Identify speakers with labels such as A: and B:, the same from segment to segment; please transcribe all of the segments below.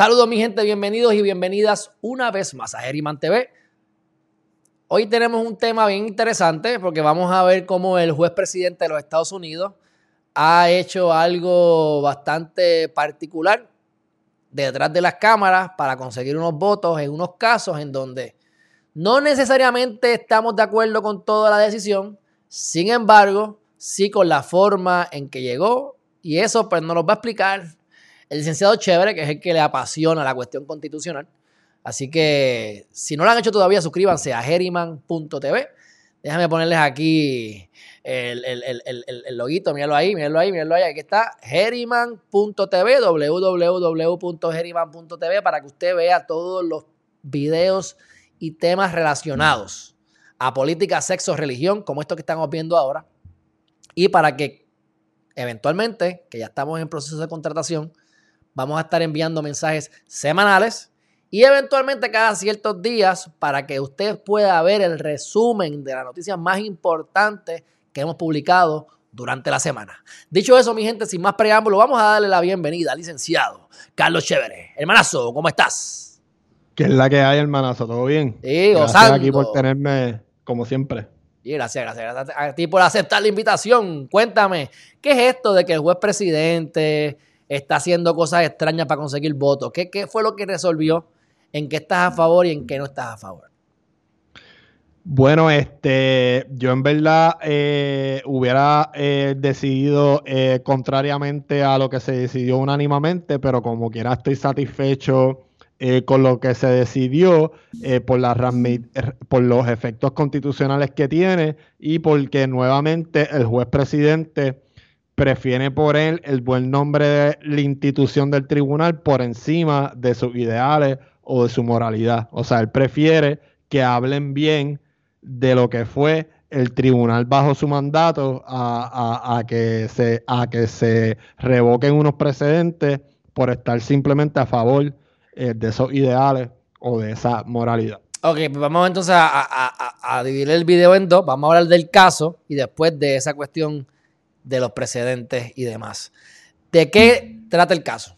A: Saludos mi gente, bienvenidos y bienvenidas una vez más a Geriman TV. Hoy tenemos un tema bien interesante porque vamos a ver cómo el juez presidente de los Estados Unidos ha hecho algo bastante particular detrás de las cámaras para conseguir unos votos en unos casos en donde no necesariamente estamos de acuerdo con toda la decisión, sin embargo, sí con la forma en que llegó y eso pues nos lo va a explicar el licenciado Chévere, que es el que le apasiona la cuestión constitucional. Así que si no lo han hecho todavía, suscríbanse a geriman.tv. Déjame ponerles aquí el, el, el, loguito, míralo ahí, míralo ahí, míralo ahí. Aquí está, geriman.tv, www.geriman.tv, para que usted vea todos los videos y temas relacionados a política, sexo, religión, como esto que estamos viendo ahora. Y para que eventualmente, que ya estamos en proceso de contratación, Vamos a estar enviando mensajes semanales y eventualmente cada ciertos días para que usted pueda ver el resumen de las noticias más importantes que hemos publicado durante la semana. Dicho eso, mi gente, sin más preámbulo, vamos a darle la bienvenida al licenciado Carlos Chévere. Hermanazo, ¿cómo estás?
B: ¿Qué es la que hay, hermanazo? ¿Todo bien?
A: Sí,
B: Gracias aquí por tenerme, como siempre.
A: Y gracias, gracias, gracias a ti por aceptar la invitación. Cuéntame, ¿qué es esto de que el juez presidente está haciendo cosas extrañas para conseguir votos. ¿Qué, fue lo que resolvió? ¿En qué estás a favor y en qué no estás a favor?
B: Bueno, este, yo en verdad eh, hubiera eh, decidido eh, contrariamente a lo que se decidió unánimamente, pero como quiera estoy satisfecho con lo que se decidió por, la, por los efectos constitucionales que tiene y porque nuevamente el juez presidente prefiere por él el buen nombre de la institución del tribunal por encima de sus ideales o de su moralidad. O sea, él prefiere que hablen bien de lo que fue el tribunal bajo su mandato a, que, se, a que se revoquen unos precedentes por estar simplemente a favor eh, de esos ideales o de esa moralidad.
A: Ok, pues vamos entonces a, dividir el video en dos. Vamos a hablar del caso y después de esa cuestión de los precedentes y demás. ¿De qué trata el caso?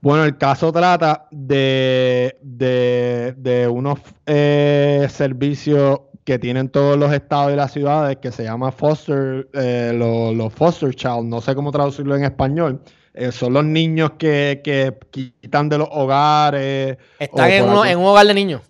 B: Bueno, el caso trata de, de, unos eh, servicios que tienen todos los estados y las ciudades que se llama foster, eh, los, foster child, no sé cómo traducirlo en español. Eh, son los niños que, que, quitan de los hogares.
A: Están en, en un hogar de niños.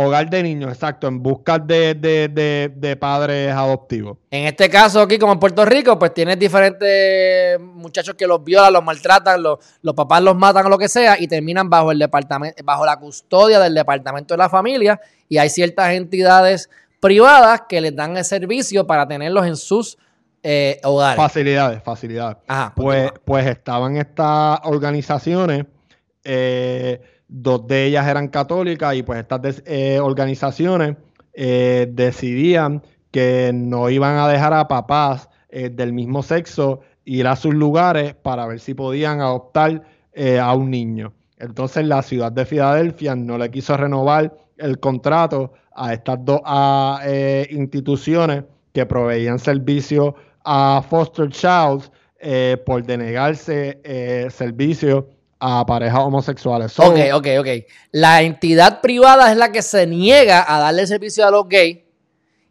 B: Hogar de niños, exacto, en busca de, padres adoptivos.
A: En este caso aquí, como en Puerto Rico, pues tienes diferentes muchachos que los violan, los maltratan, los, los papás los matan o lo que sea y terminan bajo el departamento, bajo la custodia del departamento de la familia y hay ciertas entidades privadas que les dan el servicio para tenerlos en sus eh, hogares.
B: Facilidades, facilidades. Ajá, pues, pues estaban estas organizaciones eh, dos de ellas eran católicas y pues estas eh, organizaciones eh, decidían que no iban a dejar a papás eh, del mismo sexo ir a sus lugares para ver si podían adoptar a un niño. Entonces la ciudad de Filadelfia no le quiso renovar el contrato a estas dos instituciones que proveían servicio a foster childs por denegarse servicio a parejas homosexuales.
A: ok, ok, ok. La entidad privada es la que se niega a darle servicio a los gays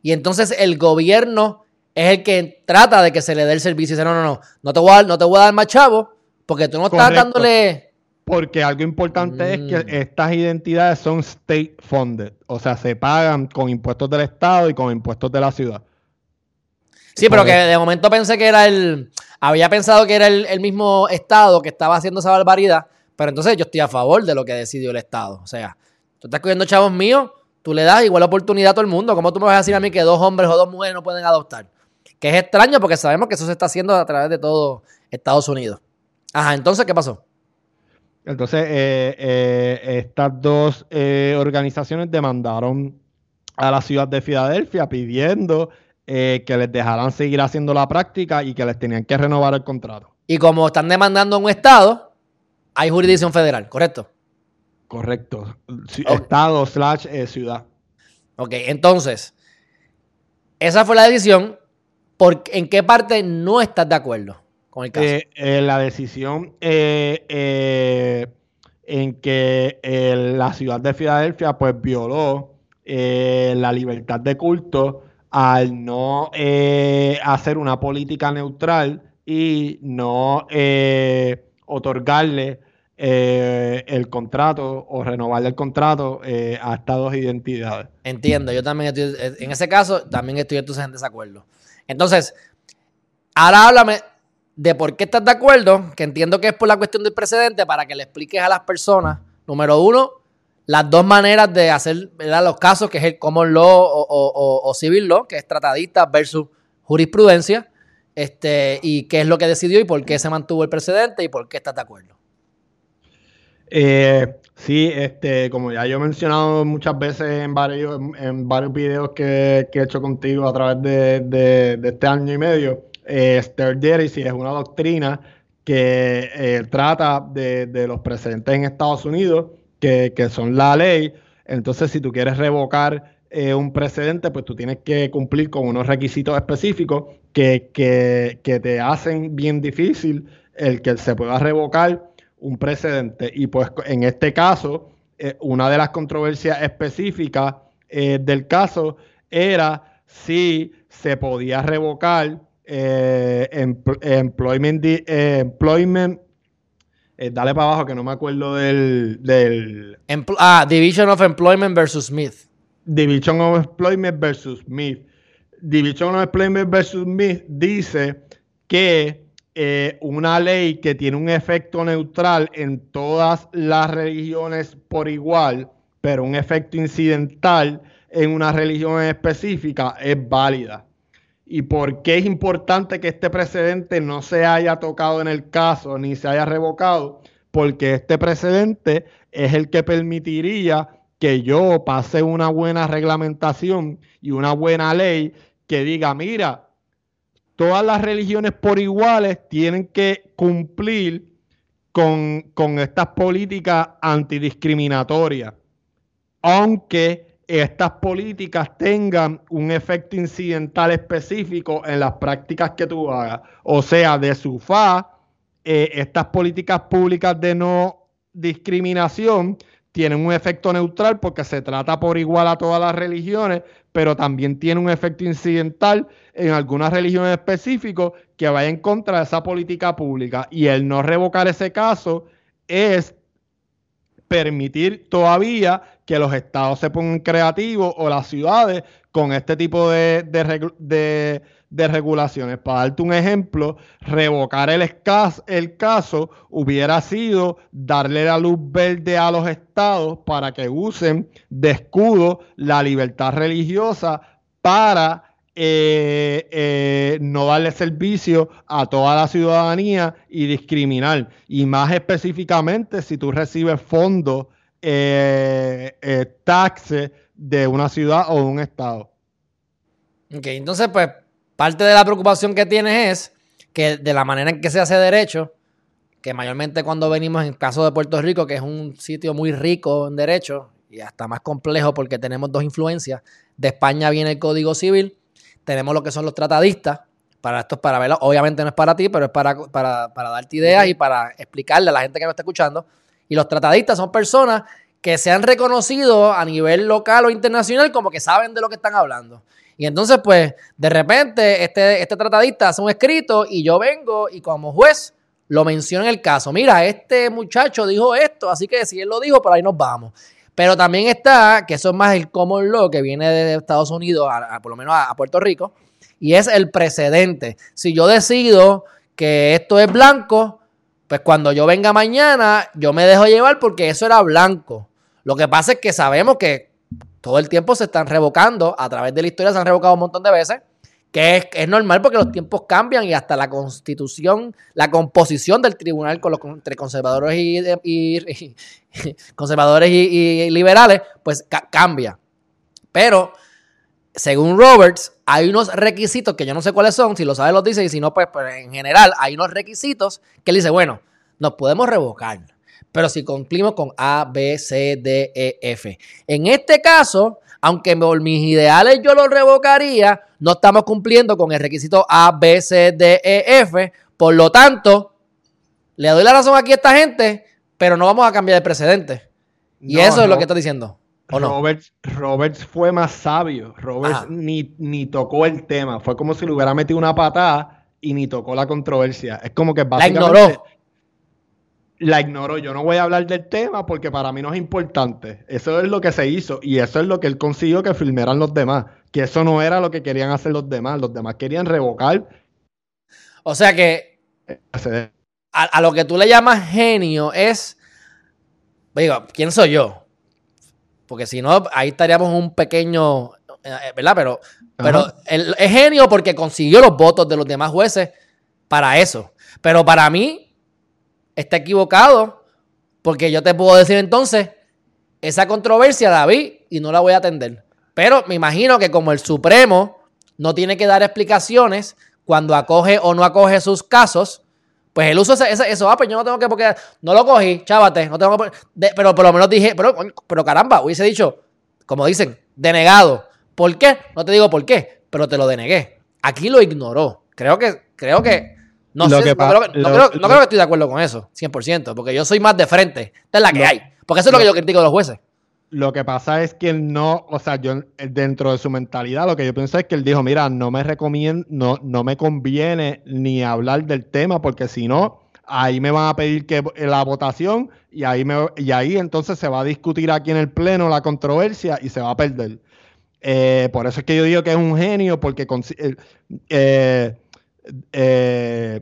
A: y entonces el gobierno es el que trata de que se le dé el servicio. Dice, no, no, no, no te voy a dar, no te voy a dar más chavo porque tú no estás dándole...
B: Porque algo importante es que mm. estas identidades son state funded, o sea, se pagan con impuestos del Estado y con impuestos de la ciudad.
A: Sí, pero que de momento pensé que era el. Había pensado que era el, mismo Estado que estaba haciendo esa barbaridad. Pero entonces yo estoy a favor de lo que decidió el Estado. O sea, tú estás cogiendo chavos míos, tú le das igual oportunidad a todo el mundo. ¿Cómo tú me vas a decir a mí que dos hombres o dos mujeres no pueden adoptar? Que es extraño porque sabemos que eso se está haciendo a través de todo Estados Unidos. Ajá, entonces, ¿qué pasó?
B: Entonces, eh, eh, estas dos eh, organizaciones demandaron a la ciudad de Filadelfia pidiendo eh, que les dejaran seguir haciendo la práctica y que les tenían que renovar el contrato.
A: Y como están demandando a un Estado, hay jurisdicción federal, ¿correcto?
B: Correcto. Estado slash eh, ciudad.
A: Ok, entonces, esa fue la decisión. ¿Por, ¿En qué parte no estás de acuerdo con el caso?
B: Eh, la decisión en que la ciudad de Filadelfia pues violó la libertad de culto al no hacer una política neutral y no otorgarle eh, el contrato o renovarle el contrato eh, a estas dos identidades.
A: Entiendo, yo también estoy, eh, en ese caso, también estoy entonces en desacuerdo. Entonces, ahora háblame de por qué estás de acuerdo, que entiendo que es por la cuestión del precedente, para que le expliques a las personas, número uno, las dos maneras de hacer los casos, que es el common law o, civil law, que es tratadista versus jurisprudencia, este, y qué es lo que decidió y por qué se mantuvo el precedente y por qué estás de acuerdo.
B: Eh, sí, este, como ya yo he mencionado muchas veces en varios, en varios videos que, he hecho contigo a través de, este año y medio, eh, es una doctrina que eh, trata de, los precedentes en Estados Unidos, que, son la ley. Entonces, si tú quieres revocar eh, un precedente, pues tú tienes que cumplir con unos requisitos específicos que, que te hacen bien difícil el que se pueda revocar un precedente. Y pues en este caso, eh, una de las controversias específicas eh, del caso era si se podía revocar eh, employment, employment dale para abajo que no me acuerdo del... del
A: ah, Division of Employment versus Smith.
B: Division of Employment versus Smith. Division of Employment versus Smith dice que eh, una ley que tiene un efecto neutral en todas las religiones por igual, pero un efecto incidental en una religión específica es válida. ¿Y por qué es importante que este precedente no se haya tocado en el caso ni se haya revocado? Porque este precedente es el que permitiría que yo pase una buena reglamentación y una buena ley que diga, mira, todas las religiones por iguales tienen que cumplir con, estas políticas antidiscriminatorias, aunque estas políticas tengan un efecto incidental específico en las prácticas que tú hagas. O sea, de su fa, eh, estas políticas públicas de no discriminación tienen un efecto neutral porque se trata por igual a todas las religiones, pero también tiene un efecto incidental en algunas religiones específicas que vaya en contra de esa política pública. Y el no revocar ese caso es permitir todavía que los estados se pongan creativos o las ciudades con este tipo de, de, regulaciones. Para darte un ejemplo, revocar el, el caso hubiera sido darle la luz verde a los estados para que usen de escudo la libertad religiosa para eh, eh, no darle servicio a toda la ciudadanía y discriminar. Y más específicamente si tú recibes fondos, eh, eh taxes de una ciudad o de un estado.
A: Ok, entonces pues parte de la preocupación que tienes es que de la manera en que se hace derecho, que mayormente cuando venimos en el caso de Puerto Rico, que es un sitio muy rico en derecho y hasta más complejo porque tenemos dos influencias, de España viene el Código Civil tenemos lo que son los tratadistas. Para esto es para verlo. Obviamente no es para ti, pero es para, para, darte ideas y para explicarle a la gente que nos está escuchando. Y los tratadistas son personas que se han reconocido a nivel local o internacional como que saben de lo que están hablando. Y entonces, pues, de repente, este, este tratadista hace un escrito y yo vengo y como juez lo menciono en el caso. Mira, este muchacho dijo esto, así que si él lo dijo, por ahí nos vamos. Pero también está, que eso es más el common law que viene de Estados Unidos, por lo menos a, Puerto Rico, y es el precedente. Si yo decido que esto es blanco, pues cuando yo venga mañana, yo me dejo llevar porque eso era blanco. Lo que pasa es que sabemos que todo el tiempo se están revocando, a través de la historia se han revocado un montón de veces, que es, normal porque los tiempos cambian y hasta la constitución, la composición del tribunal con los, entre conservadores y, conservadores y, liberales, pues cambia. Pero, según Roberts, hay unos requisitos que yo no sé cuáles son, si lo sabe los dice y si no, pues, pues en general hay unos requisitos que él dice, bueno, nos podemos revocar, pero si cumplimos con A, B, C, D, E, F. En este caso, aunque por mis ideales yo lo revocaría, no estamos cumpliendo con el requisito A, B, C, D, E, F. Por lo tanto, le doy la razón aquí a esta gente, pero no vamos a cambiar el precedente. Y eso es lo que estás diciendo. ¿O no?
B: Roberts, fue más sabio. Roberts ni, ni, tocó el tema. Fue como si le hubiera metido una patada y ni tocó la controversia. Es como que
A: básicamente. La ignoró.
B: La ignoró. Yo no voy a hablar del tema porque para mí no es importante. Eso es lo que se hizo y eso es lo que él consiguió que filmaran los demás. Que eso no era lo que querían hacer los demás. Los demás querían revocar.
A: O sea que. A, lo que tú le llamas genio es. Digo, ¿quién soy yo? Porque si no, ahí estaríamos un pequeño. Eh, ¿Verdad? Pero, pero es genio porque consiguió los votos de los demás jueces para eso. Pero para mí, está equivocado. Porque yo te puedo decir entonces, esa controversia la vi y no la voy a atender. Pero me imagino que como el Supremo no tiene que dar explicaciones cuando acoge o no acoge sus casos, pues el uso ese, eso, ah, pues yo no tengo que, porque no lo cogí, chávate, no tengo que, pero por lo menos dije, pero, pero caramba, hubiese dicho, como dicen, denegado. ¿Por qué? No te digo por qué, pero te lo denegué. Aquí lo ignoró. Creo que, creo que, no sé, no, creo, que estoy de acuerdo con eso, 100%, porque yo soy más de frente. Esta es la que hay. Porque eso es lo que yo critico de los jueces.
B: Lo que pasa es que él no, o sea, yo dentro de su mentalidad, lo que yo pienso es que él dijo, mira, no me recomiendo, no, no me conviene ni hablar del tema, porque si no, ahí me van a pedir que la votación y ahí me, y ahí entonces se va a discutir aquí en el pleno la controversia y se va a perder. Eh, por eso es que yo digo que es un genio, porque eh, eh,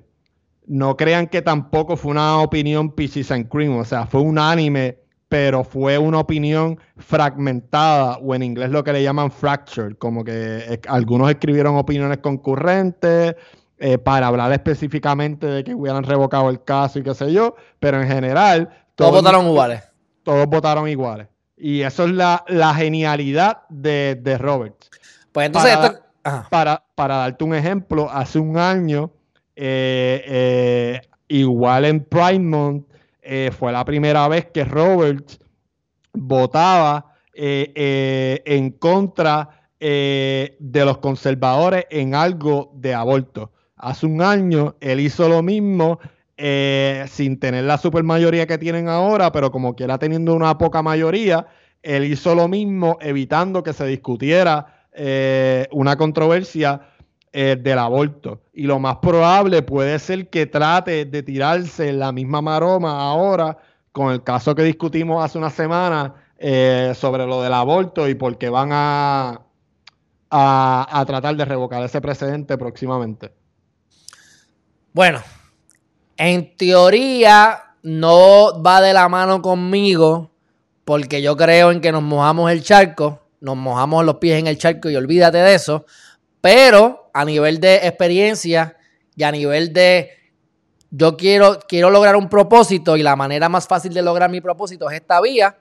B: no crean que tampoco fue una opinión Peaches and Cream, o sea, fue unánime pero fue una opinión fragmentada o en inglés lo que le llaman fractured, como que eh, algunos escribieron opiniones concurrentes eh, para hablar específicamente de que hubieran revocado el caso y qué sé yo, pero en general...
A: Todos, votaron iguales.
B: Todos votaron iguales. Y eso es la, genialidad de, Roberts.
A: Pues entonces
B: para, para, darte un ejemplo, hace un año, eh, igual en Prime eh, fue la primera vez que Roberts votaba eh, eh, en contra de los conservadores en algo de aborto. Hace un año él hizo lo mismo sin tener la supermayoría que tienen ahora, pero como quiera teniendo una poca mayoría, él hizo lo mismo evitando que se discutiera una controversia eh, del aborto. Y lo más probable puede ser que trate de tirarse la misma maroma ahora con el caso que discutimos hace una semana eh, sobre lo del aborto y porque van a, a, tratar de revocar ese precedente próximamente.
A: Bueno, en teoría no va de la mano conmigo porque yo creo en que nos mojamos el charco, nos mojamos los pies en el charco y olvídate de eso. Pero a nivel de experiencia y a nivel de yo quiero, quiero lograr un propósito y la manera más fácil de lograr mi propósito es esta vía,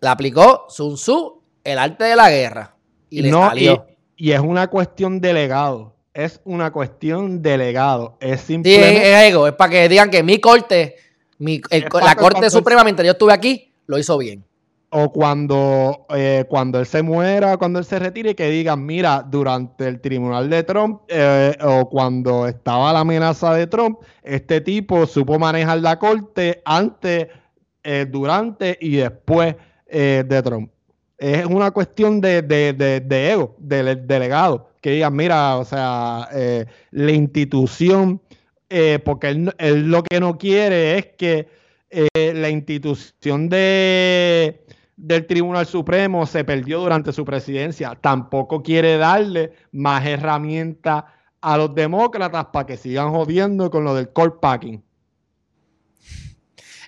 A: la aplicó Sun Tzu, el arte de la guerra. Y le salió.
B: Y, es una cuestión de legado. Es una cuestión de legado. Es
A: simplemente. Sí, es, ego. Es para que digan que mi corte, mi, la Corte Suprema, mientras yo estuve aquí, lo hizo bien
B: o cuando, eh, cuando él se muera, cuando él se retire, que digan, mira, durante el tribunal de Trump eh, o cuando estaba la amenaza de Trump, este tipo supo manejar la corte antes, eh, durante y después de Trump. Es una cuestión de, de, ego, de, delegado, que digan, mira, o sea, la institución, porque él lo que no quiere es que la institución de del Tribunal Supremo se perdió durante su presidencia. Tampoco quiere darle más herramientas a los demócratas para que sigan jodiendo con lo del court packing.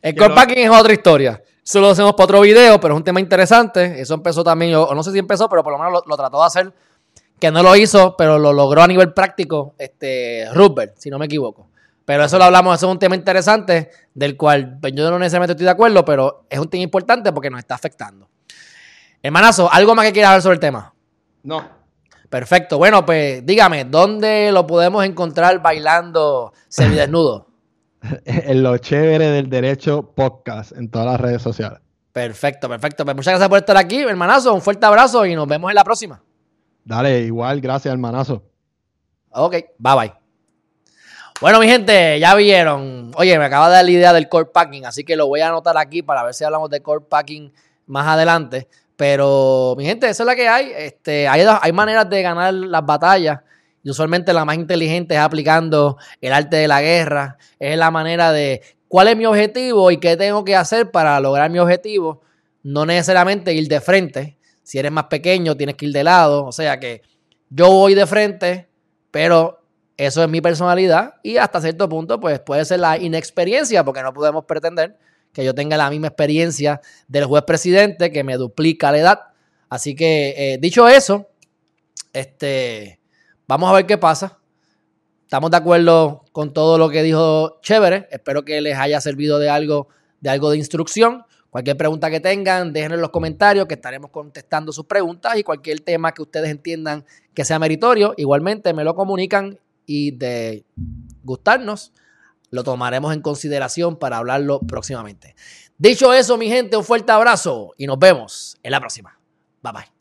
A: El court packing es otra historia. Eso lo hacemos para otro video, pero es un tema interesante. Eso empezó también, o no sé si empezó, pero por lo menos lo, trató de hacer. Que no lo hizo, pero lo logró a nivel práctico este, Rupert, si no me equivoco. Pero eso lo hablamos, eso es un tema interesante, del cual pues, yo no necesariamente estoy de acuerdo, pero es un tema importante porque nos está afectando. Hermanazo, ¿algo más que quieras hablar sobre el tema?
B: No.
A: Perfecto. Bueno, pues dígame, ¿dónde lo podemos encontrar bailando semidesnudo?
B: en lo chévere del derecho podcast en todas las redes sociales.
A: Perfecto, perfecto. Pues muchas gracias por estar aquí, hermanazo. Un fuerte abrazo y nos vemos en la próxima.
B: Dale, igual, gracias, hermanazo.
A: Ok, bye bye. Bueno, mi gente, ya vieron. Oye, me acaba de dar la idea del core packing, así que lo voy a anotar aquí para ver si hablamos de core packing más adelante. Pero, mi gente, eso es la que hay. Este, hay, hay maneras de ganar las batallas. Y usualmente la más inteligente es aplicando el arte de la guerra. Es la manera de cuál es mi objetivo y qué tengo que hacer para lograr mi objetivo. No necesariamente ir de frente. Si eres más pequeño, tienes que ir de lado. O sea que yo voy de frente, pero eso es mi personalidad y hasta cierto punto pues puede ser la inexperiencia porque no podemos pretender que yo tenga la misma experiencia del juez presidente que me duplica la edad. Así que eh, dicho eso, este, vamos a ver qué pasa. Estamos de acuerdo con todo lo que dijo Chévere. Espero que les haya servido de algo, de algo de instrucción. Cualquier pregunta que tengan, déjenlo en los comentarios que estaremos contestando sus preguntas y cualquier tema que ustedes entiendan que sea meritorio, igualmente me lo comunican y de gustarnos, lo tomaremos en consideración para hablarlo próximamente. Dicho eso, mi gente, un fuerte abrazo y nos vemos en la próxima. Bye bye.